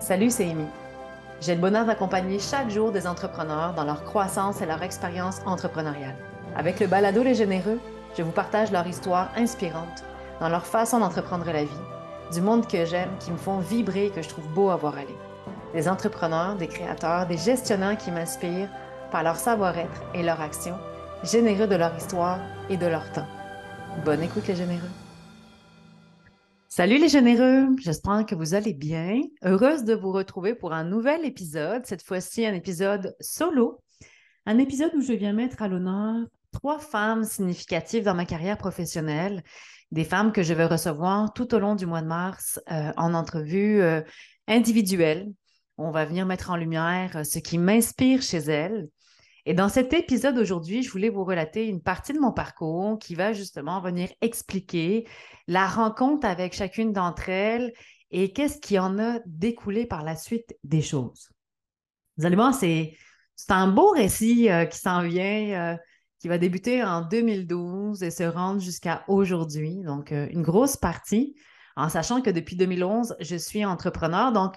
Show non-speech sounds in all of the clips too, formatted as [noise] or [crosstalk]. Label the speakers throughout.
Speaker 1: Salut, c'est Amy. J'ai le bonheur d'accompagner chaque jour des entrepreneurs dans leur croissance et leur expérience entrepreneuriale. Avec le balado Les Généreux, je vous partage leur histoire inspirante dans leur façon d'entreprendre la vie, du monde que j'aime, qui me font vibrer et que je trouve beau à voir aller. Des entrepreneurs, des créateurs, des gestionnaires qui m'inspirent par leur savoir-être et leur action, généreux de leur histoire et de leur temps. Bonne écoute les généreux. Salut les généreux, j'espère que vous allez bien. Heureuse de vous retrouver pour un nouvel épisode, cette fois-ci un épisode solo, un épisode où je viens mettre à l'honneur trois femmes significatives dans ma carrière professionnelle, des femmes que je vais recevoir tout au long du mois de mars euh, en entrevue euh, individuelle. On va venir mettre en lumière euh, ce qui m'inspire chez elles, et dans cet épisode aujourd'hui, je voulais vous relater une partie de mon parcours qui va justement venir expliquer la rencontre avec chacune d'entre elles et qu'est-ce qui en a découlé par la suite des choses. Vous allez voir, c'est, un beau récit euh, qui s'en vient, euh, qui va débuter en 2012 et se rendre jusqu'à aujourd'hui. Donc, euh, une grosse partie, en sachant que depuis 2011, je suis entrepreneur. Donc,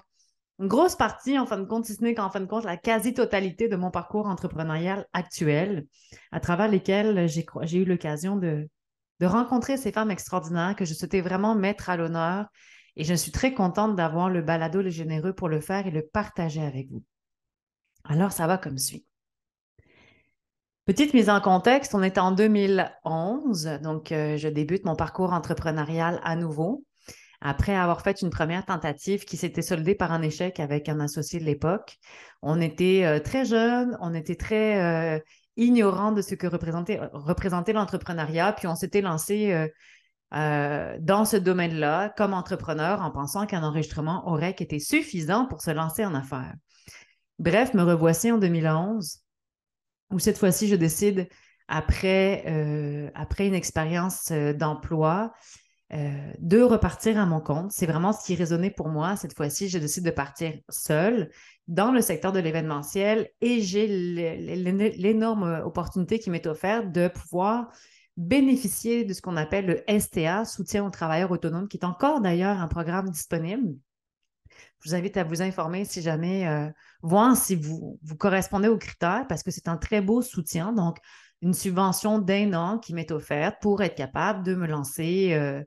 Speaker 1: une grosse partie, en fin de compte, si ce n'est qu'en fin de compte, la quasi-totalité de mon parcours entrepreneurial actuel, à travers lesquels j'ai eu l'occasion de, rencontrer ces femmes extraordinaires que je souhaitais vraiment mettre à l'honneur. Et je suis très contente d'avoir le balado Le Généreux pour le faire et le partager avec vous. Alors, ça va comme suit. Petite mise en contexte, on est en 2011, donc euh, je débute mon parcours entrepreneurial à nouveau après avoir fait une première tentative qui s'était soldée par un échec avec un associé de l'époque. On était euh, très jeunes, on était très euh, ignorants de ce que représentait, l'entrepreneuriat, puis on s'était lancé euh, dans ce domaine-là comme entrepreneur en pensant qu'un enregistrement aurait été suffisant pour se lancer en affaires. Bref, me revoici en 2011, où cette fois-ci, je décide, après, après une expérience d'emploi, euh, de repartir à mon compte. C'est vraiment ce qui résonnait pour moi. Cette fois-ci, je décide de partir seule dans le secteur de l'événementiel et j'ai l'énorme opportunité qui m'est offerte de pouvoir bénéficier de ce qu'on appelle le STA, soutien aux travailleurs autonomes, qui est encore d'ailleurs un programme disponible. Je vous invite à vous informer si jamais, euh, voir si vous, vous correspondez aux critères, parce que c'est un très beau soutien. Donc, une subvention d'un an qui m'est offerte pour être capable de me lancer euh,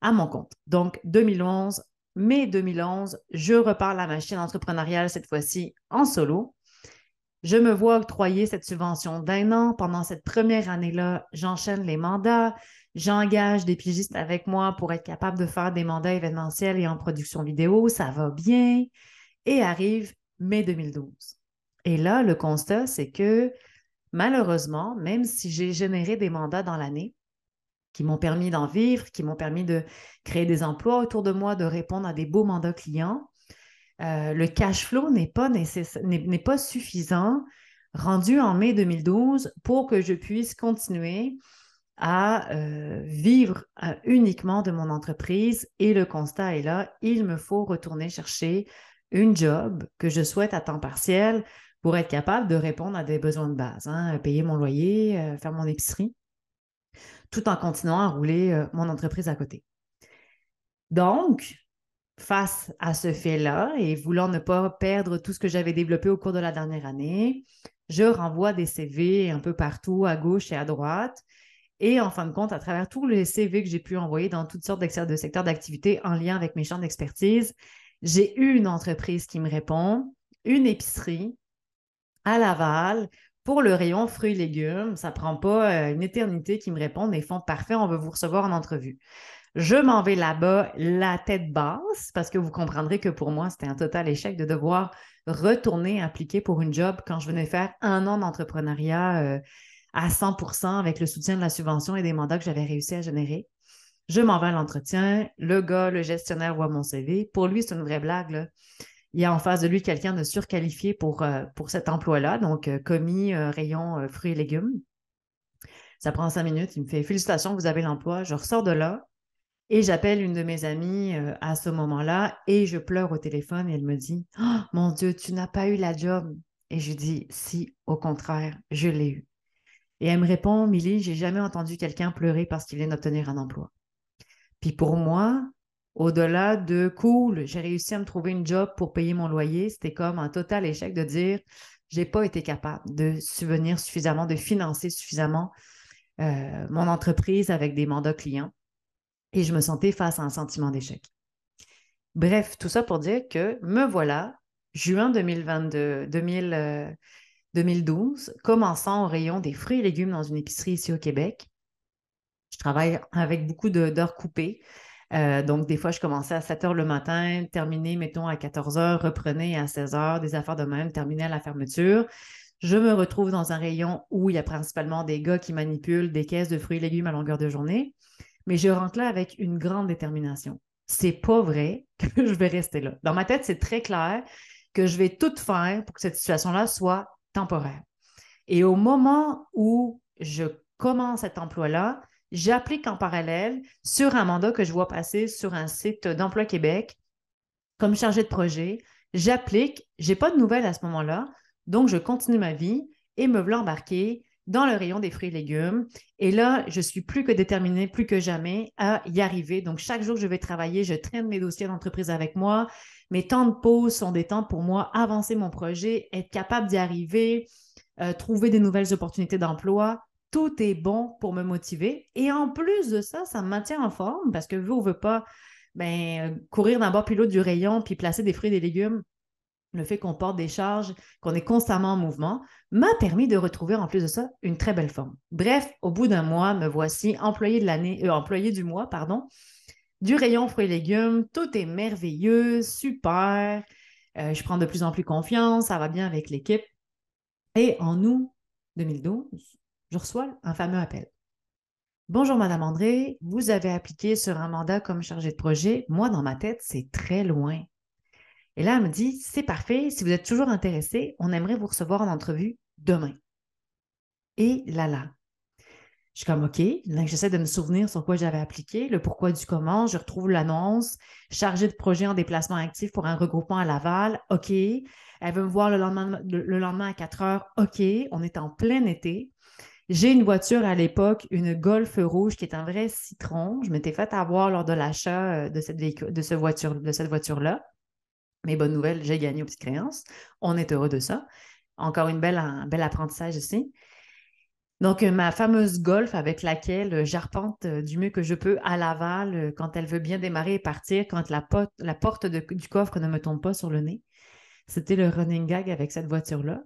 Speaker 1: à mon compte. Donc, 2011, mai 2011, je repars la machine entrepreneuriale cette fois-ci en solo. Je me vois octroyer cette subvention d'un an. Pendant cette première année-là, j'enchaîne les mandats. J'engage des pigistes avec moi pour être capable de faire des mandats événementiels et en production vidéo. Ça va bien. Et arrive mai 2012. Et là, le constat, c'est que malheureusement, même si j'ai généré des mandats dans l'année qui m'ont permis d'en vivre, qui m'ont permis de créer des emplois autour de moi, de répondre à des beaux mandats clients, euh, le cash flow n'est pas, pas suffisant rendu en mai 2012 pour que je puisse continuer à euh, vivre euh, uniquement de mon entreprise. Et le constat est là, il me faut retourner chercher une job que je souhaite à temps partiel pour être capable de répondre à des besoins de base, hein, payer mon loyer, euh, faire mon épicerie, tout en continuant à rouler euh, mon entreprise à côté. Donc, face à ce fait-là et voulant ne pas perdre tout ce que j'avais développé au cours de la dernière année, je renvoie des CV un peu partout, à gauche et à droite. Et en fin de compte, à travers tous les CV que j'ai pu envoyer dans toutes sortes de secteurs d'activité en lien avec mes champs d'expertise, j'ai eu une entreprise qui me répond, une épicerie, à Laval pour le rayon fruits et légumes. Ça ne prend pas euh, une éternité qu'ils me répondent Ils font parfait, on veut vous recevoir en entrevue. Je m'en vais là-bas la tête basse parce que vous comprendrez que pour moi, c'était un total échec de devoir retourner appliquer pour une job quand je venais faire un an d'entrepreneuriat euh, à 100% avec le soutien de la subvention et des mandats que j'avais réussi à générer. Je m'en vais à l'entretien. Le gars, le gestionnaire voit mon CV. Pour lui, c'est une vraie blague. Il y a en face de lui quelqu'un de surqualifié pour, euh, cet emploi-là, donc euh, commis euh, rayon fruits et légumes. Ça prend cinq minutes. Il me fait Félicitations, vous avez l'emploi. Je ressors de là et j'appelle une de mes amies à ce moment-là et je pleure au téléphone et elle me dit oh, Mon Dieu, tu n'as pas eu la job. Et je dis Si, au contraire, je l'ai eu. Et elle me répond Milly, j'ai jamais entendu quelqu'un pleurer parce qu'il vient d'obtenir un emploi. Puis pour moi, Au-delà de cool, j'ai réussi à me trouver une job pour payer mon loyer, c'était comme un total échec de dire j'ai pas été capable de subvenir suffisamment, de financer suffisamment euh, mon entreprise avec des mandats clients. Et je me sentais face à un sentiment d'échec. Bref, tout ça pour dire que me voilà, juin 2022, 2012, commençant au rayon des fruits et légumes dans une épicerie ici au Québec. Je travaille avec beaucoup d'heures coupées. Euh, donc, des fois, je commençais à 7 heures le matin, terminais, mettons, à 14 heures, reprenais à 16 heures, des affaires de même, terminais à la fermeture. Je me retrouve dans un rayon où il y a principalement des gars qui manipulent des caisses de fruits et légumes à longueur de journée, mais je rentre là avec une grande détermination. C'est pas vrai [laughs] que je vais rester là. Dans ma tête, c'est très clair que je vais tout faire pour que cette situation-là soit temporaire. Et au moment où je commence cet emploi-là, j'applique en parallèle sur un mandat que je vois passer sur un site d'Emploi Québec comme chargé de projet. J'applique, je n'ai pas de nouvelles à ce moment-là, donc je continue ma vie et me voilà embarquer dans le rayon des fruits et légumes. Et là, je suis plus que déterminée, plus que jamais à y arriver. Donc, chaque jour je vais travailler, je traîne mes dossiers d'entreprise avec moi. Mes temps de pause sont des temps pour moi avancer mon projet, être capable d'y arriver, euh, trouver des nouvelles opportunités d'emploi tout est bon pour me motiver. Et en plus de ça, ça me maintient en forme parce que vous, on ne veut pas ben, courir d'un bord pilote du rayon puis placer des fruits et des légumes. Le fait qu'on porte des charges, qu'on est constamment en mouvement, m'a permis de retrouver en plus de ça une très belle forme. Bref, au bout d'un mois, me voici employé de l'année, euh, employé du mois, pardon, du rayon fruits et légumes. Tout est merveilleux, super. Euh, je prends de plus en plus confiance, ça va bien avec l'équipe. Et en août 2012, je reçois un fameux appel. Bonjour, Madame André, vous avez appliqué sur un mandat comme chargé de projet. Moi, dans ma tête, c'est très loin. Et là, elle me dit, c'est parfait, si vous êtes toujours intéressé, on aimerait vous recevoir en entrevue demain. Et là, là. Je suis comme, OK, j'essaie de me souvenir sur quoi j'avais appliqué, le pourquoi du comment. Je retrouve l'annonce, chargé de projet en déplacement actif pour un regroupement à Laval. OK. Elle veut me voir le lendemain, le lendemain à 4 heures. OK. On est en plein été. J'ai une voiture à l'époque, une Golf rouge qui est un vrai citron. Je m'étais fait avoir lors de l'achat euh, de cette, voiture, de cette voiture-là. Mais bonne nouvelle, j'ai gagné aux petites créances. On est heureux de ça. Encore une belle, un bel apprentissage ici. Donc, euh, ma fameuse Golf avec laquelle euh, j'arpente du mieux que je peux à Laval quand elle veut bien démarrer et partir, quand la porte du coffre ne me tombe pas sur le nez. C'était le running gag avec cette voiture-là.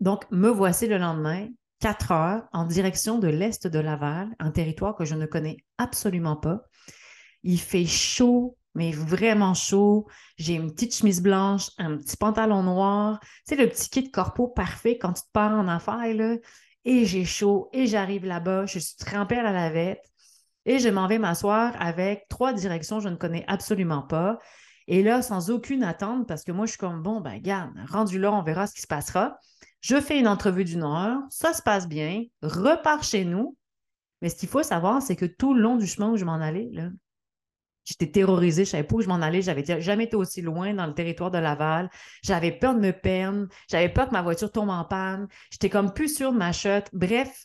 Speaker 1: Donc, me voici le lendemain, quatre heures en direction de l'est de Laval, un territoire que je ne connais absolument pas. Il fait chaud, mais vraiment chaud. J'ai une petite chemise blanche, un petit pantalon noir. C'est le petit kit corpo parfait quand tu te pars en affaires. Et j'ai chaud, et j'arrive là-bas, je suis trempée à la lavette, et je m'en vais m'asseoir avec trois directions que je ne connais absolument pas. Et là, sans aucune attente, parce que moi, je suis comme, bon, ben, garde, rendu là, on verra ce qui se passera. Je fais une entrevue d'une heure, ça se passe bien, repars chez nous. Mais ce qu'il faut savoir, c'est que tout le long du chemin où je m'en allais, j'étais terrorisée, je savais pas où je m'en allais, j'avais jamais été aussi loin dans le territoire de Laval. J'avais peur de me perdre, j'avais peur que ma voiture tombe en panne, j'étais comme plus sûre de ma chute. Bref,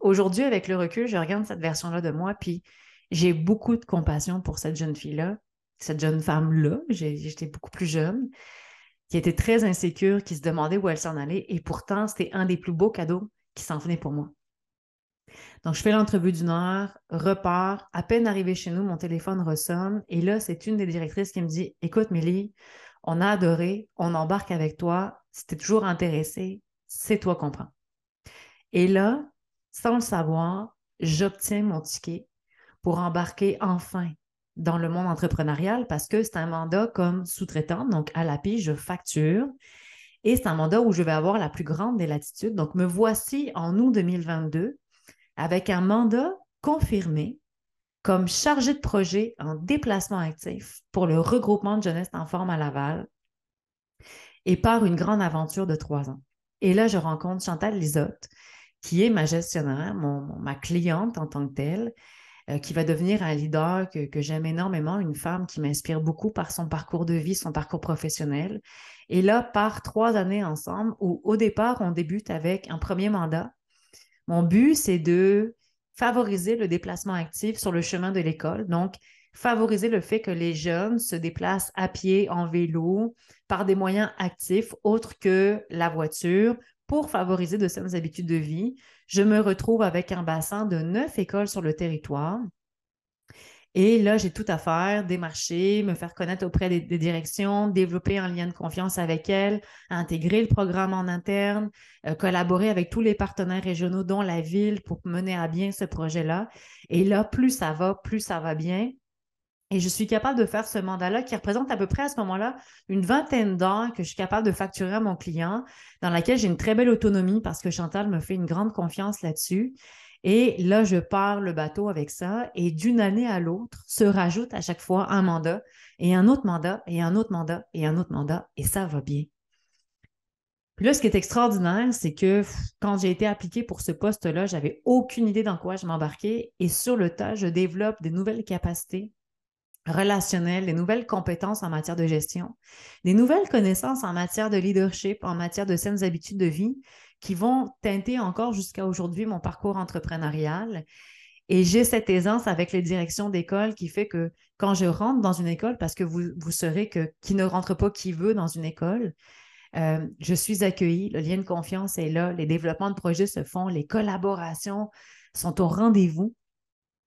Speaker 1: aujourd'hui, avec le recul, je regarde cette version-là de moi, puis j'ai beaucoup de compassion pour cette jeune fille-là, cette jeune femme-là. J'étais beaucoup plus jeune qui était très insécure, qui se demandait où elle s'en allait. Et pourtant, c'était un des plus beaux cadeaux qui s'en venait pour moi. Donc, je fais l'entrevue d'une heure, repars. À peine arrivé chez nous, mon téléphone ressonne. Et là, c'est une des directrices qui me dit Écoute, Mélie, on a adoré, on embarque avec toi. Si toujours intéressé, c'est toi qu'on prend. Et là, sans le savoir, j'obtiens mon ticket pour embarquer enfin dans le monde entrepreneurial parce que c'est un mandat comme sous-traitant. Donc, à l'API, je facture. Et c'est un mandat où je vais avoir la plus grande des latitudes. Donc, me voici en août 2022 avec un mandat confirmé comme chargé de projet en déplacement actif pour le regroupement de jeunesse en forme à Laval et par une grande aventure de trois ans. Et là, je rencontre Chantal Lisotte, qui est ma gestionnaire, ma cliente en tant que telle, euh, qui va devenir un leader que, j'aime énormément, une femme qui m'inspire beaucoup par son parcours de vie, son parcours professionnel. Et là, par trois années ensemble, où au départ, on débute avec un premier mandat. Mon but, c'est de favoriser le déplacement actif sur le chemin de l'école. Donc, favoriser le fait que les jeunes se déplacent à pied, en vélo, par des moyens actifs autres que la voiture pour favoriser de saines habitudes de vie. Je me retrouve avec un bassin de neuf écoles sur le territoire. Et là, j'ai tout à faire, démarcher, me faire connaître auprès des, directions, développer un lien de confiance avec elles, intégrer le programme en interne, euh, collaborer avec tous les partenaires régionaux, dont la ville, pour mener à bien ce projet-là. Et là, plus ça va, plus ça va bien. Et je suis capable de faire ce mandat-là qui représente à peu près à ce moment-là une vingtaine d'heures que je suis capable de facturer à mon client, dans laquelle j'ai une très belle autonomie parce que Chantal me fait une grande confiance là-dessus. Et là, je pars le bateau avec ça et d'une année à l'autre se rajoute à chaque fois un mandat et un autre mandat et un autre mandat et un autre mandat et ça va bien. Là, ce qui est extraordinaire, c'est que quand j'ai été appliquée pour ce poste-là, j'avais aucune idée dans quoi je m'embarquais et sur le tas, je développe des nouvelles capacités relationnelles, des nouvelles compétences en matière de gestion, des nouvelles connaissances en matière de leadership, en matière de saines habitudes de vie qui vont teinter encore jusqu'à aujourd'hui mon parcours entrepreneurial. Et j'ai cette aisance avec les directions d'école qui fait que quand je rentre dans une école, parce que vous, vous saurez que qui ne rentre pas qui veut dans une école, euh, je suis accueillie, le lien de confiance est là, les développements de projets se font, les collaborations sont au rendez-vous.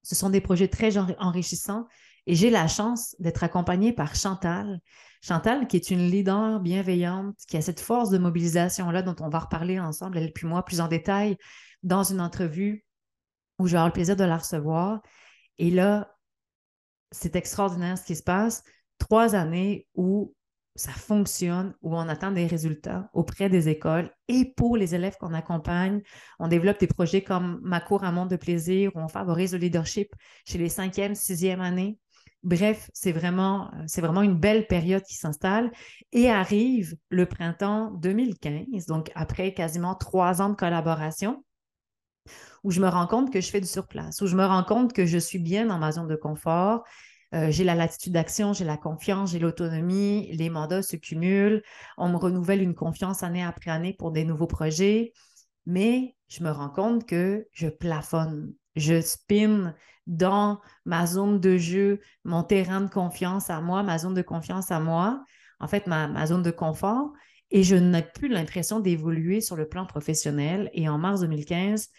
Speaker 1: Ce sont des projets très enrichissants et j'ai la chance d'être accompagnée par Chantal, Chantal, qui est une leader bienveillante, qui a cette force de mobilisation-là dont on va reparler ensemble, elle puis moi, plus en détail, dans une entrevue où je vais avoir le plaisir de la recevoir. Et là, c'est extraordinaire ce qui se passe. Trois années où ça fonctionne, où on attend des résultats auprès des écoles et pour les élèves qu'on accompagne. On développe des projets comme Ma cour à monde de plaisir, où on favorise le leadership chez les cinquième, sixième années. Bref, c'est vraiment, c'est vraiment une belle période qui s'installe et arrive le printemps 2015, donc après quasiment trois ans de collaboration, où je me rends compte que je fais du surplace, où je me rends compte que je suis bien dans ma zone de confort. Euh, j'ai la latitude d'action, j'ai la confiance, j'ai l'autonomie, les mandats se cumulent, on me renouvelle une confiance année après année pour des nouveaux projets, mais je me rends compte que je plafonne, je spin dans ma zone de jeu, mon terrain de confiance à moi, ma zone de confiance à moi, en fait, ma, zone de confort, et je n'ai plus l'impression d'évoluer sur le plan professionnel. Et en mars 2015,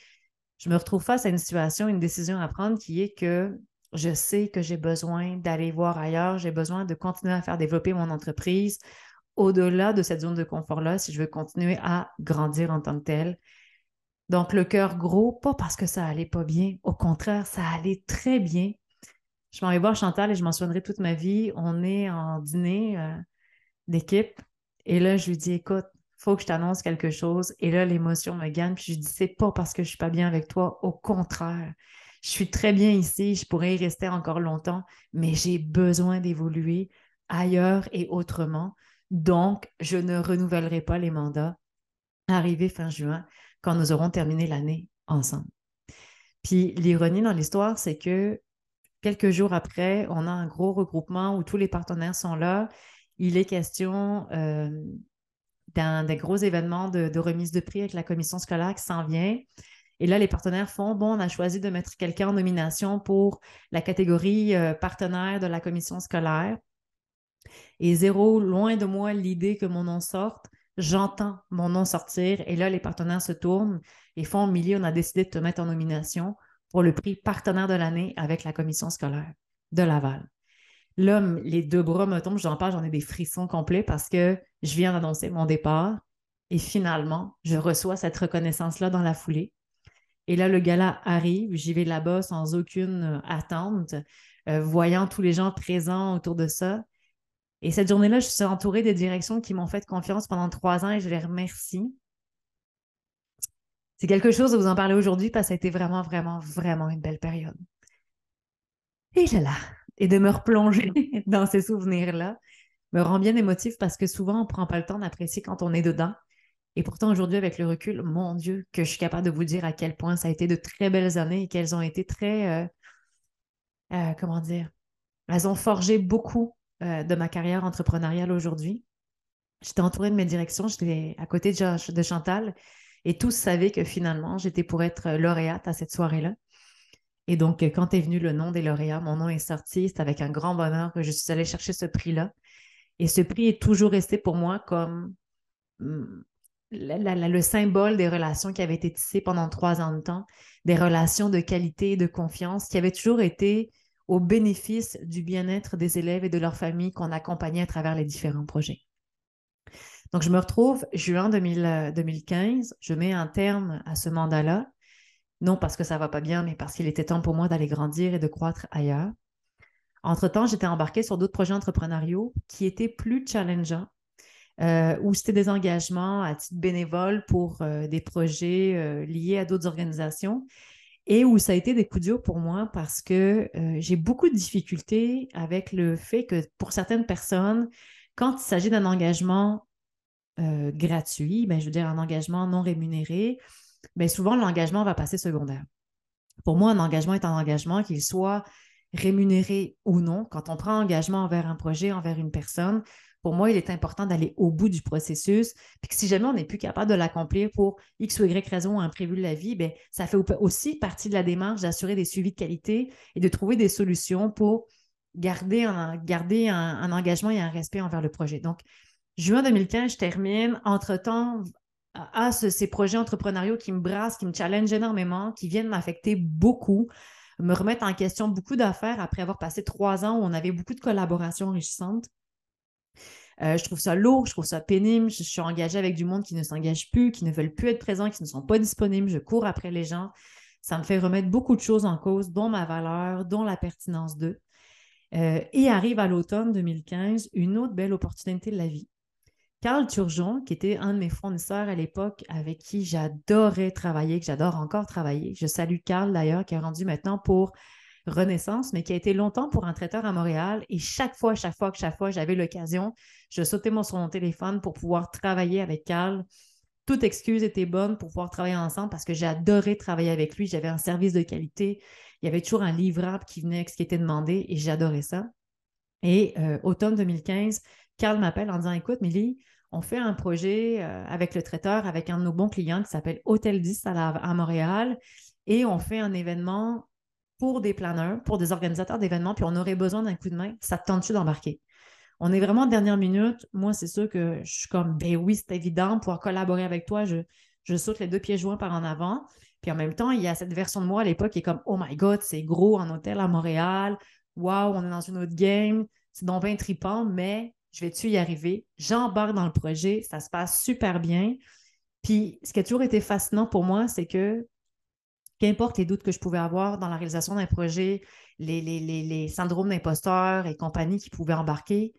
Speaker 1: je me retrouve face à une situation, une décision à prendre qui est que je sais que j'ai besoin d'aller voir ailleurs, j'ai besoin de continuer à faire développer mon entreprise au-delà de cette zone de confort-là si je veux continuer à grandir en tant que telle. Donc, le cœur gros, pas parce que ça allait pas bien. Au contraire, ça allait très bien. Je m'en vais voir Chantal et je m'en souviendrai toute ma vie. On est en dîner euh, d'équipe. Et là, je lui dis, écoute, faut que je t'annonce quelque chose. Et là, l'émotion me gagne. Puis je lui dis, c'est pas parce que je suis pas bien avec toi. Au contraire, je suis très bien ici. Je pourrais y rester encore longtemps, mais j'ai besoin d'évoluer ailleurs et autrement. Donc, je ne renouvellerai pas les mandats. Arrivé fin juin, quand nous aurons terminé l'année ensemble. Puis l'ironie dans l'histoire, c'est que quelques jours après, on a un gros regroupement où tous les partenaires sont là. Il est question euh, d'un des gros événements de, remise de prix avec la commission scolaire qui s'en vient. Et là, les partenaires font, bon, on a choisi de mettre quelqu'un en nomination pour la catégorie euh, partenaire de la commission scolaire. Et zéro, loin de moi l'idée que mon nom sorte, j'entends mon nom sortir et là, les partenaires se tournent et font Milly, on a décidé de te mettre en nomination pour le prix partenaire de l'année avec la commission scolaire de Laval. Là, les deux bras me tombent, j'en parle, j'en ai des frissons complets parce que je viens d'annoncer mon départ et finalement, je reçois cette reconnaissance-là dans la foulée. Et là, le gala arrive, j'y vais là-bas sans aucune attente, euh, voyant tous les gens présents autour de ça. Et cette journée-là, je suis entourée des directions qui m'ont fait confiance pendant trois ans et je les remercie. C'est quelque chose de vous en parler aujourd'hui parce que ça a été vraiment, vraiment, vraiment une belle période. Et là, là, et de me replonger [laughs] dans ces souvenirs-là me rend bien émotif parce que souvent, on ne prend pas le temps d'apprécier quand on est dedans. Et pourtant, aujourd'hui, avec le recul, mon Dieu, que je suis capable de vous dire à quel point ça a été de très belles années et qu'elles ont été très, euh, euh, comment dire, elles ont forgé beaucoup euh, de ma carrière entrepreneuriale aujourd'hui. J'étais entourée de mes directions, j'étais à côté de, Chantal et tous savaient que finalement, j'étais pour être lauréate à cette soirée-là. Et donc, quand est venu le nom des lauréats, mon nom est sorti. C'est avec un grand bonheur que je suis allée chercher ce prix-là. Et ce prix est toujours resté pour moi comme hum, le symbole des relations qui avaient été tissées pendant trois ans de temps, des relations de qualité et de confiance qui avaient toujours été au bénéfice du bien-être des élèves et de leurs familles qu'on accompagnait à travers les différents projets. Donc, je me retrouve juin 2015, je mets un terme à ce mandat-là, non parce que ça va pas bien, mais parce qu'il était temps pour moi d'aller grandir et de croître ailleurs. Entre-temps, j'étais embarquée sur d'autres projets entrepreneuriaux qui étaient plus challengeants, euh, où c'était des engagements à titre bénévole pour euh, des projets euh, liés à d'autres organisations et où ça a été des coups durs pour moi parce que j'ai beaucoup de difficultés avec le fait que pour certaines personnes, quand il s'agit d'un engagement gratuit, ben, je veux dire un engagement non rémunéré, ben, souvent l'engagement va passer secondaire. Pour moi, un engagement est un engagement, qu'il soit rémunéré ou non. Quand on prend engagement envers un projet, envers une personne, pour moi, il est important d'aller au bout du processus. Puis si jamais on n'est plus capable de l'accomplir pour X ou Y raison ou imprévu de la vie, bien, ça fait aussi partie de la démarche d'assurer des suivis de qualité et de trouver des solutions pour garder un, engagement et un respect envers le projet. Donc, juin 2015, je termine. Entre-temps, à ces projets entrepreneuriaux qui me brassent, qui me challengent énormément, qui viennent m'affecter beaucoup, me remettre en question beaucoup d'affaires après avoir passé trois ans où on avait beaucoup de collaborations enrichissantes. Euh, je trouve ça lourd, je trouve ça pénible. Je, suis engagée avec du monde qui ne s'engage plus, qui ne veulent plus être présents, qui ne sont pas disponibles. Je cours après les gens. Ça me fait remettre beaucoup de choses en cause, dont ma valeur, dont la pertinence d'eux. Euh, et arrive à l'automne 2015 une autre belle opportunité de la vie. Carl Turgeon, qui était un de mes fournisseurs à l'époque, avec qui j'adorais travailler, que j'adore encore travailler. Je salue Carl d'ailleurs, qui est rendu maintenant pour Renaissance, mais qui a été longtemps pour un traiteur à Montréal. Et chaque fois, chaque fois que chaque fois j'avais l'occasion, je sautais mon, sur mon téléphone pour pouvoir travailler avec Carl. Toute excuse était bonne pour pouvoir travailler ensemble parce que adoré travailler avec lui. J'avais un service de qualité. Il y avait toujours un livrable qui venait avec ce qui était demandé et j'adorais ça. Et euh, automne 2015, Carl m'appelle en disant Écoute, Milly, on fait un projet euh, avec le traiteur, avec un de nos bons clients qui s'appelle Hôtel 10 à, à Montréal. Et on fait un événement pour des planeurs, pour des organisateurs d'événements, puis on aurait besoin d'un coup de main, ça te tente-tu d'embarquer? On est vraiment en dernière minute. Moi, c'est sûr que je suis comme, ben oui, c'est évident, pouvoir collaborer avec toi, je, je saute les deux pieds joints par en avant. Puis en même temps, il y a cette version de moi à l'époque qui est comme, oh my God, c'est gros en hôtel à Montréal. Wow, on est dans une autre game. C'est donc bien tripant, mais je vais-tu y arriver? J'embarque dans le projet, ça se passe super bien. Puis ce qui a toujours été fascinant pour moi, c'est que qu'importe les doutes que je pouvais avoir dans la réalisation d'un projet, les, syndromes d'imposteur et compagnie qui pouvaient embarquer,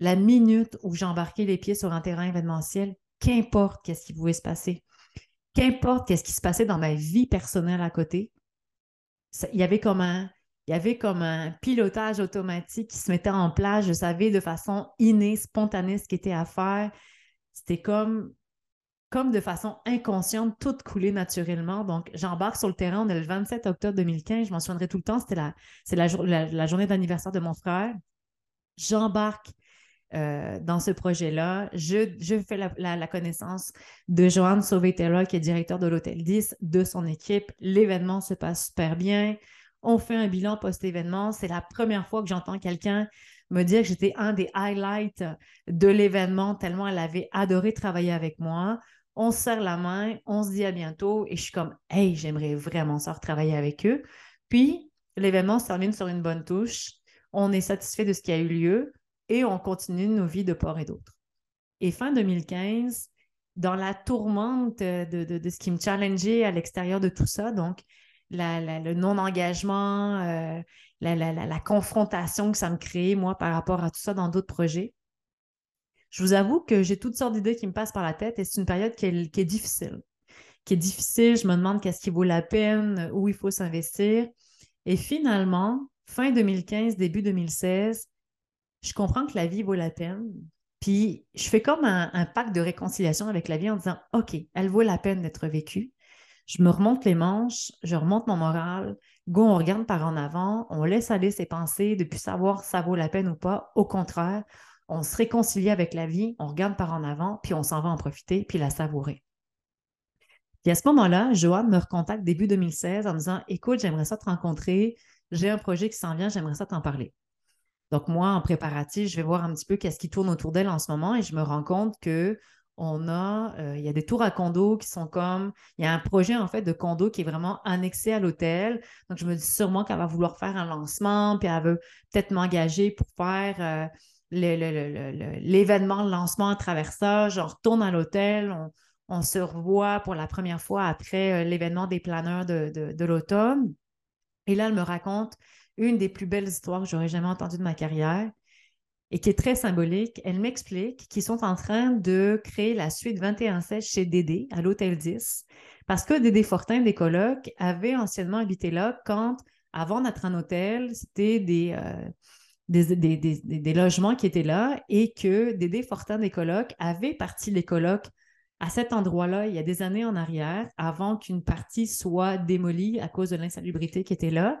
Speaker 1: la minute où j'embarquais les pieds sur un terrain événementiel, qu'importe qu'est-ce qui pouvait se passer, qu'importe qu'est-ce qui se passait dans ma vie personnelle à côté, il y avait comme un, il y avait comme un pilotage automatique qui se mettait en place. Je savais de façon innée, spontanée ce qui était à faire. C'était comme comme de façon inconsciente, tout coulait naturellement. Donc, j'embarque sur le terrain. On est le 27 octobre 2015. Je m'en souviendrai tout le temps. C'était la, c'est la, la, journée d'anniversaire de mon frère. J'embarque euh, dans ce projet-là. Je, je fais la, connaissance de Joanne Sauvé-Taylor, qui est directeur de l'Hôtel 10, de son équipe. L'événement se passe super bien. On fait un bilan post-événement. C'est la première fois que j'entends quelqu'un me dire que j'étais un des highlights de l'événement, tellement elle avait adoré travailler avec moi on se serre la main, on se dit à bientôt et je suis comme, hey, j'aimerais vraiment ça travailler avec eux. Puis, l'événement se termine sur une bonne touche, on est satisfait de ce qui a eu lieu et on continue nos vies de part et d'autre. Et fin 2015, dans la tourmente de, ce qui me challengeait à l'extérieur de tout ça, donc le non-engagement, euh, la, la, confrontation que ça me créait, moi, par rapport à tout ça dans d'autres projets, je vous avoue que j'ai toutes sortes d'idées qui me passent par la tête et c'est une période qui est, difficile. Qui est difficile, je me demande qu'est-ce qui vaut la peine, où il faut s'investir. Et finalement, fin 2015, début 2016, je comprends que la vie vaut la peine. Puis je fais comme un, pacte de réconciliation avec la vie en disant OK, elle vaut la peine d'être vécue. Je me remonte les manches, je remonte mon moral. Go, on regarde par en avant, on laisse aller ses pensées depuis savoir si ça vaut la peine ou pas. Au contraire, on se réconcilie avec la vie, on regarde par en avant, puis on s'en va en profiter, puis la savourer. Puis à ce moment-là, Joanne me recontacte début 2016 en me disant Écoute, j'aimerais ça te rencontrer, j'ai un projet qui s'en vient, j'aimerais ça t'en parler. Donc, moi, en préparatif, je vais voir un petit peu qu'est-ce qui tourne autour d'elle en ce moment et je me rends compte que on a, euh, il y a des tours à condo qui sont comme, il y a un projet en fait de condo qui est vraiment annexé à l'hôtel. Donc, je me dis sûrement qu'elle va vouloir faire un lancement, puis elle veut peut-être m'engager pour faire euh, l'événement, le, lancement à travers ça. Je retourne à l'hôtel, on, se revoit pour la première fois après euh, l'événement des planeurs de, de l'automne. Et là, elle me raconte une des plus belles histoires que j'aurais jamais entendues de ma carrière et qui est très symbolique. Elle m'explique qu'ils sont en train de créer la suite 21-16 chez Dédé à l'Hôtel 10 parce que Dédé Fortin des colocs avait anciennement habité là quand, avant d'être un hôtel, c'était euh, des, des, logements qui étaient là et que Dédé Fortin des colocs avait parti les colocs à cet endroit-là il y a des années en arrière, avant qu'une partie soit démolie à cause de l'insalubrité qui était là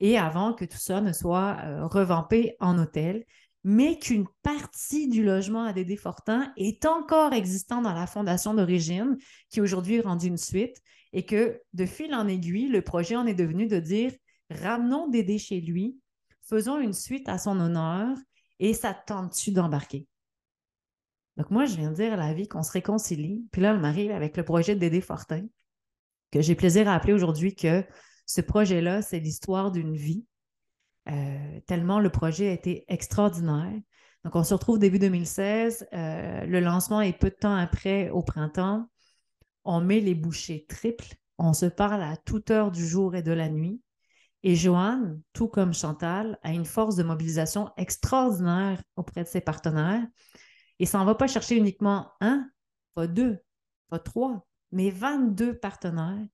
Speaker 1: et avant que tout ça ne soit euh, revampé en hôtel mais qu'une partie du logement à Dédé Fortin est encore existant dans la fondation d'origine, qui aujourd'hui est rendue une suite, et que de fil en aiguille, le projet en est devenu de dire ramenons Dédé chez lui, faisons une suite à son honneur, et ça tente-tu d'embarquer? Donc, moi, je viens de dire à la vie qu'on se réconcilie. Puis là, elle m'arrive avec le projet de Dédé Fortin, que j'ai plaisir à appeler aujourd'hui que ce projet-là, c'est l'histoire d'une vie euh, tellement le projet a été extraordinaire. Donc, on se retrouve début 2016. Euh, le lancement est peu de temps après, au printemps. On met les bouchées triples. On se parle à toute heure du jour et de la nuit. Et Joanne, tout comme Chantal, a une force de mobilisation extraordinaire auprès de ses partenaires. Et ça n'en va pas chercher uniquement un, pas deux, pas trois, mais 22 partenaires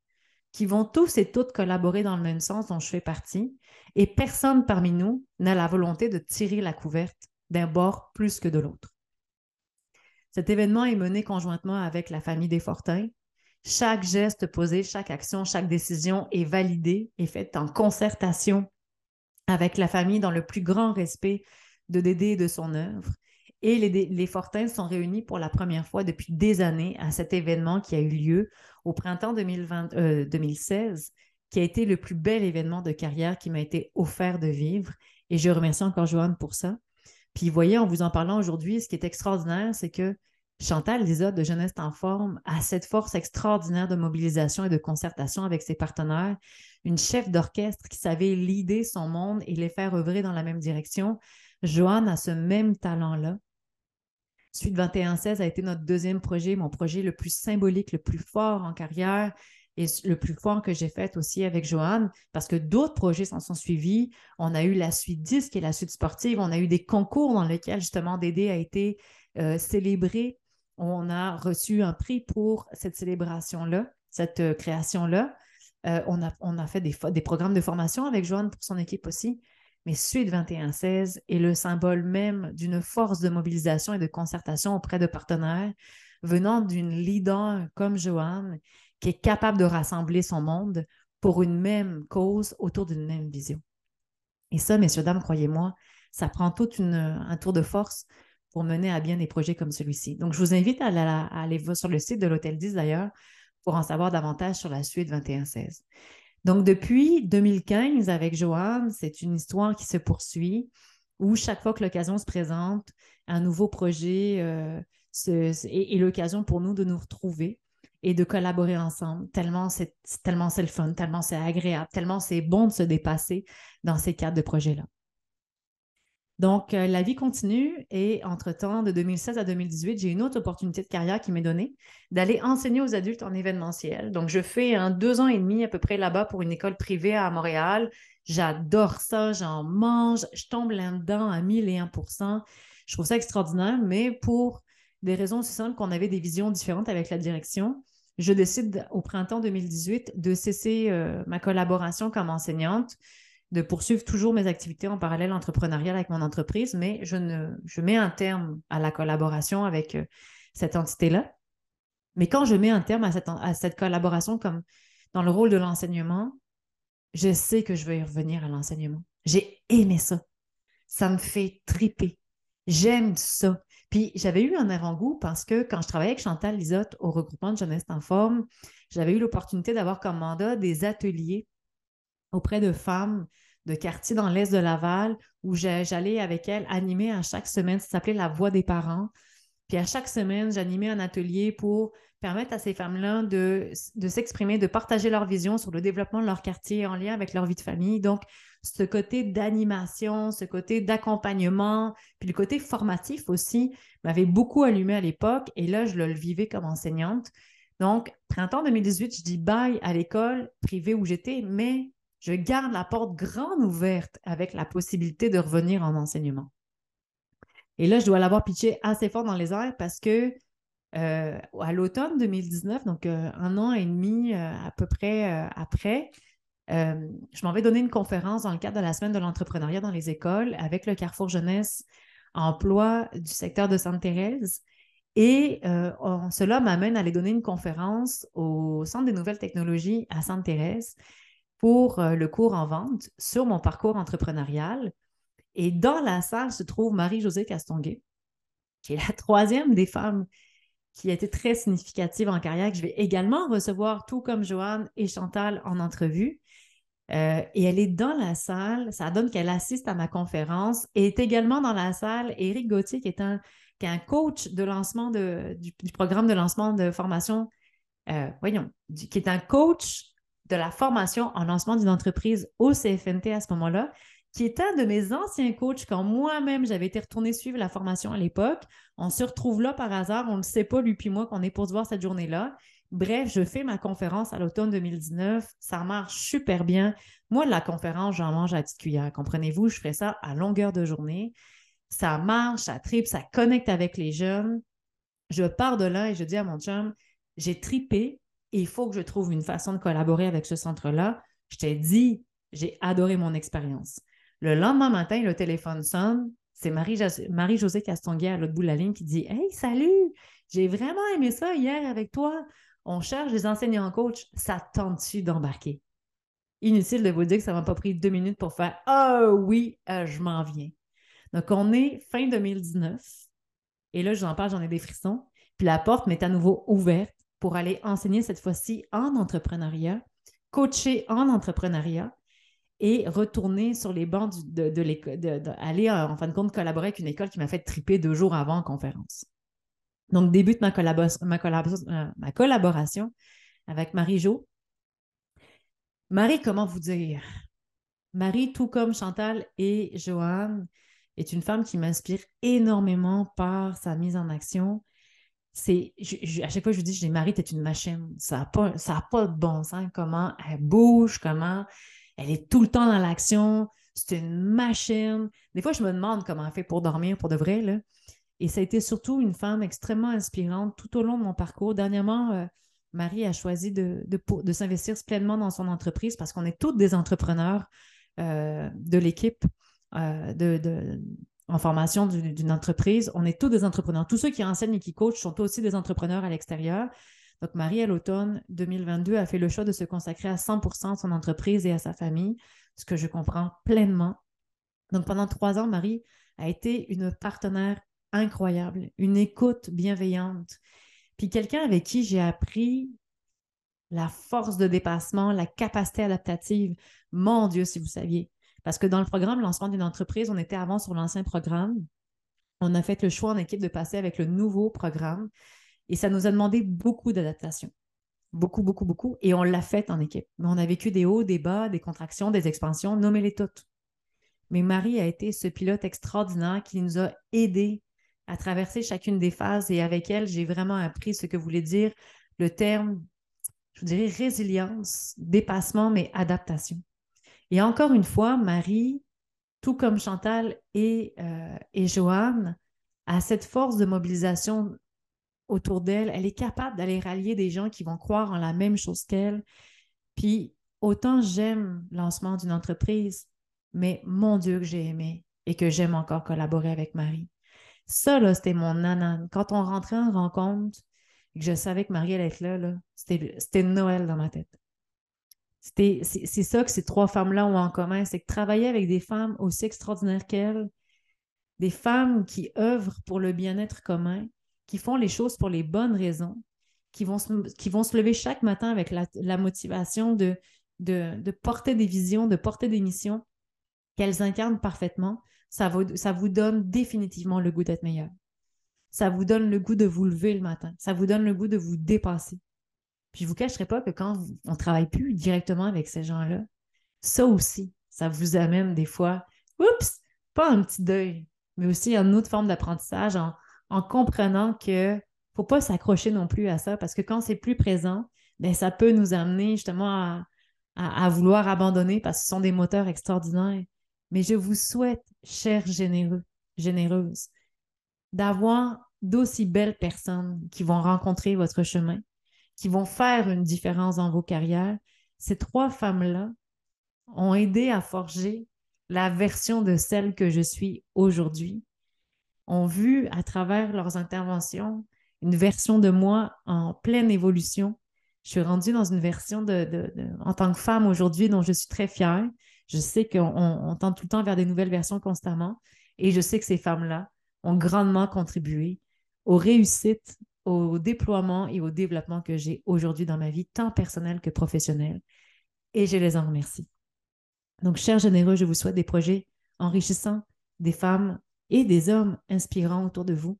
Speaker 1: qui vont tous et toutes collaborer dans le même sens dont je fais partie, et personne parmi nous n'a la volonté de tirer la couverte d'un bord plus que de l'autre. Cet événement est mené conjointement avec la famille des Fortins. Chaque geste posé, chaque action, chaque décision est validée et faite en concertation avec la famille dans le plus grand respect de Dédé et de son œuvre. Et les, Fortins sont réunis pour la première fois depuis des années à cet événement qui a eu lieu au printemps 2020, 2016, euh, qui a été le plus bel événement de carrière qui m'a été offert de vivre. Et je remercie encore Joanne pour ça. Puis, voyez, en vous en parlant aujourd'hui, ce qui est extraordinaire, c'est que Chantal Lisa de Jeunesse en forme a cette force extraordinaire de mobilisation et de concertation avec ses partenaires, une chef d'orchestre qui savait lider son monde et les faire œuvrer dans la même direction. Joanne a ce même talent-là. Suite 21-16 a été notre deuxième projet, mon projet le plus symbolique, le plus fort en carrière et le plus fort que j'ai fait aussi avec Joanne, parce que d'autres projets s'en sont suivis. On a eu la suite 10 qui est la suite sportive. On a eu des concours dans lesquels justement Dédé a été euh, célébré. On a reçu un prix pour cette célébration-là, cette euh, création-là. Euh, on, a, fait des, des, programmes de formation avec Joanne pour son équipe aussi. Mais Suite 2116 est le symbole même d'une force de mobilisation et de concertation auprès de partenaires venant d'une leader comme Joanne qui est capable de rassembler son monde pour une même cause autour d'une même vision. Et ça, messieurs, dames, croyez-moi, ça prend tout un tour de force pour mener à bien des projets comme celui-ci. Donc, je vous invite à, à aller sur le site de l'Hôtel 10 d'ailleurs pour en savoir davantage sur la suite 2116. Donc, depuis 2015, avec Joanne, c'est une histoire qui se poursuit où chaque fois que l'occasion se présente, un nouveau projet euh, est, l'occasion pour nous de nous retrouver et de collaborer ensemble, tellement c'est tellement c'est le fun, tellement c'est agréable, tellement c'est bon de se dépasser dans ces cadres de projets-là. Donc, euh, la vie continue et entre-temps, de 2016 à 2018, j'ai une autre opportunité de carrière qui m'est donnée d'aller enseigner aux adultes en événementiel. Donc, je fais deux ans et demi à peu près là-bas pour une école privée à Montréal. J'adore ça, j'en mange, je tombe là-dedans à 1001% Je trouve ça extraordinaire, mais pour des raisons aussi simples qu'on avait des visions différentes avec la direction, je décide au printemps 2018 de cesser euh, ma collaboration comme enseignante de poursuivre toujours mes activités en parallèle entrepreneurial avec mon entreprise, mais je, mets un terme à la collaboration avec euh, cette entité-là. Mais quand je mets un terme à cette, collaboration comme dans le rôle de l'enseignement, je sais que je vais revenir à l'enseignement. J'ai aimé ça. Ça me fait triper. J'aime ça. Puis j'avais eu un avant-goût parce que quand je travaillais avec Chantal Lisotte au regroupement de jeunesse en forme, j'avais eu l'opportunité d'avoir comme mandat des ateliers auprès de femmes de quartier dans l'est de Laval où j'allais avec elles animer à chaque semaine, ça s'appelait La Voix des parents. Puis à chaque semaine, j'animais un atelier pour permettre à ces femmes-là de, de s'exprimer, de partager leur vision sur le développement de leur quartier en lien avec leur vie de famille. Donc, ce côté d'animation, ce côté d'accompagnement, puis le côté formatif aussi m'avait beaucoup allumé à l'époque et là, je le vivais comme enseignante. Donc, printemps 2018, je dis bye à l'école privée où j'étais, mais je garde la porte grande ouverte avec la possibilité de revenir en enseignement. Et là, je dois l'avoir pitché assez fort dans les airs parce que euh, à l'automne 2019, donc euh, un an et demi euh, à peu près après, je m'en vais donner une conférence dans le cadre de la semaine de l'entrepreneuriat dans les écoles avec le Carrefour Jeunesse Emploi du secteur de Sainte-Thérèse. Et cela m'amène à aller donner une conférence au Centre des nouvelles technologies à Sainte-Thérèse pour le cours en vente sur mon parcours entrepreneurial. Et dans la salle se trouve Marie-Josée Castonguay, qui est la troisième des femmes qui a été très significative en carrière, que je vais également recevoir, tout comme Joanne et Chantal, en entrevue. Euh, et elle est dans la salle. Ça donne qu'elle assiste à ma conférence. Et est également dans la salle Éric Gauthier, qui est un, qui est un coach de lancement de, du, programme de lancement de formation, euh, voyons, qui est un coach de la formation en lancement d'une entreprise au CFNT à ce moment-là qui est un de mes anciens coachs quand moi-même j'avais été retournée suivre la formation à l'époque. On se retrouve là par hasard, on ne sait pas, lui puis moi, qu'on est pour se voir cette journée-là. Bref, je fais ma conférence à l'automne 2019. Ça marche super bien. Moi, la conférence, j'en mange à la petite cuillère. Comprenez-vous, je ferai ça à longueur de journée. Ça marche, ça tripe, ça connecte avec les jeunes. Je pars de là et je dis à mon chum, j'ai tripé il faut que je trouve une façon de collaborer avec ce centre-là. Je t'ai dit, j'ai adoré mon expérience. Le lendemain matin, le téléphone sonne. C'est Marie-Josée Castonguay à l'autre bout de la ligne qui dit Hey, salut, j'ai vraiment aimé ça hier avec toi. On cherche des enseignants coach. Ça tente-tu d'embarquer? Inutile de vous dire que ça ne m'a pas pris deux minutes pour faire Ah oui, euh, je m'en viens. Donc, on est fin 2019. Et là, je vous en parle, j'en ai des frissons. Puis la porte m'est à nouveau ouverte pour aller enseigner cette fois-ci en entrepreneuriat, coacher en entrepreneuriat et retourner sur les bancs de, l'école, d'aller euh, en fin de compte collaborer avec une école qui m'a fait triper deux jours avant en conférence. Donc, débute euh, ma collaboration avec Marie-Jo. Marie, comment vous dire? Marie, tout comme Chantal et Joanne, est une femme qui m'inspire énormément par sa mise en action. C'est, à chaque fois, je dis, je dis, Marie, tu es une machine. Ça n'a pas, pas de bon sens. Comment elle bouge, comment elle est tout le temps dans l'action. C'est une machine. Des fois, je me demande comment elle fait pour dormir pour de vrai. Là. Et ça a été surtout une femme extrêmement inspirante tout au long de mon parcours. Dernièrement, euh, Marie a choisi de, de, s'investir pleinement dans son entreprise parce qu'on est toutes des entrepreneurs euh, de l'équipe euh, de, en formation d'une entreprise. On est tous des entrepreneurs. Tous ceux qui enseignent et qui coachent sont aussi des entrepreneurs à l'extérieur. Donc, Marie, à l'automne 2022, a fait le choix de se consacrer à 100 à son entreprise et à sa famille, ce que je comprends pleinement. Donc, pendant trois ans, Marie a été une partenaire incroyable, une écoute bienveillante, puis quelqu'un avec qui j'ai appris la force de dépassement, la capacité adaptative. Mon Dieu, si vous saviez. Parce que dans le programme lancement d'une entreprise, on était avant sur l'ancien programme. On a fait le choix en équipe de passer avec le nouveau programme. Et ça nous a demandé beaucoup d'adaptation. Beaucoup, beaucoup, beaucoup. Et on l'a fait en équipe. Mais on a vécu des hauts, des bas, des contractions, des expansions, nommez-les toutes. Mais Marie a été ce pilote extraordinaire qui nous a aidés à traverser chacune des phases et avec elle, j'ai vraiment appris ce que voulait dire le terme, je dirais, résilience, dépassement, mais adaptation. Et encore une fois, Marie, tout comme Chantal et, euh, et Joanne, a cette force de mobilisation autour d'elle. Elle est capable d'aller rallier des gens qui vont croire en la même chose qu'elle. Puis autant j'aime le lancement d'une entreprise, mais mon Dieu que j'ai aimé et que j'aime encore collaborer avec Marie. Ça, là, c'était mon nanan. Quand on rentrait en rencontre et que je savais que Marie allait être là, là c'était Noël dans ma tête. C'est ça que ces trois femmes-là ont en commun, c'est que travailler avec des femmes aussi extraordinaires qu'elles, des femmes qui œuvrent pour le bien-être commun, qui font les choses pour les bonnes raisons, qui vont se, lever chaque matin avec la, motivation de, porter des visions, de porter des missions qu'elles incarnent parfaitement, ça vous, ça vous donne définitivement le goût d'être meilleur. Ça vous donne le goût de vous lever le matin. Ça vous donne le goût de vous dépasser. Puis je ne vous cacherai pas que quand on ne travaille plus directement avec ces gens-là, ça aussi, ça vous amène des fois, oups, pas un petit deuil, mais aussi une autre forme d'apprentissage en, en comprenant que faut pas s'accrocher non plus à ça parce que quand c'est plus présent, bien, ça peut nous amener justement à, vouloir abandonner parce que ce sont des moteurs extraordinaires. Mais je vous souhaite, chers généreux, généreuses, d'avoir d'aussi belles personnes qui vont rencontrer votre chemin, qui vont faire une différence dans vos carrières. Ces trois femmes-là ont aidé à forger la version de celle que je suis aujourd'hui, ont vu à travers leurs interventions une version de moi en pleine évolution. Je suis rendue dans une version de, en tant que femme aujourd'hui dont je suis très fière. Je sais qu'on tend tout le temps vers des nouvelles versions constamment et je sais que ces femmes-là ont grandement contribué aux réussites, au déploiement et au développement que j'ai aujourd'hui dans ma vie, tant personnelle que professionnelle. Et je les en remercie. Donc, chers généreux, je vous souhaite des projets enrichissants, des femmes et des hommes inspirants autour de vous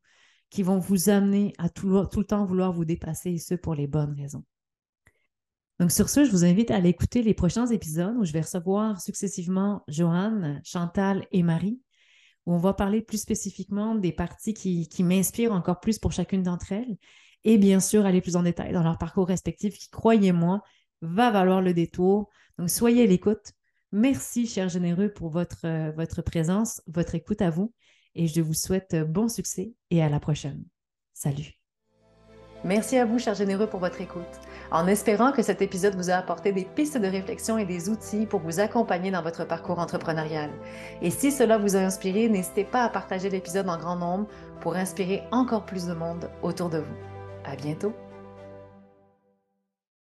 Speaker 1: qui vont vous amener à tout, le temps vouloir vous dépasser et ce pour les bonnes raisons. Donc sur ce, je vous invite à aller écouter les prochains épisodes où je vais recevoir successivement Joanne, Chantal et Marie, on va parler plus spécifiquement des parties qui, m'inspirent encore plus pour chacune d'entre elles et bien sûr aller plus en détail dans leur parcours respectif qui, croyez-moi, va valoir le détour. Donc soyez à l'écoute. Merci, chers généreux, pour votre, euh, votre présence, votre écoute à vous et je vous souhaite bon succès et à la prochaine. Salut. Merci à vous, chers généreux, pour votre écoute. En espérant que cet épisode vous a apporté des pistes de réflexion et des outils pour vous accompagner dans votre parcours entrepreneurial. Et si cela vous a inspiré, n'hésitez pas à partager l'épisode en grand nombre pour inspirer encore plus de monde autour de vous. À bientôt!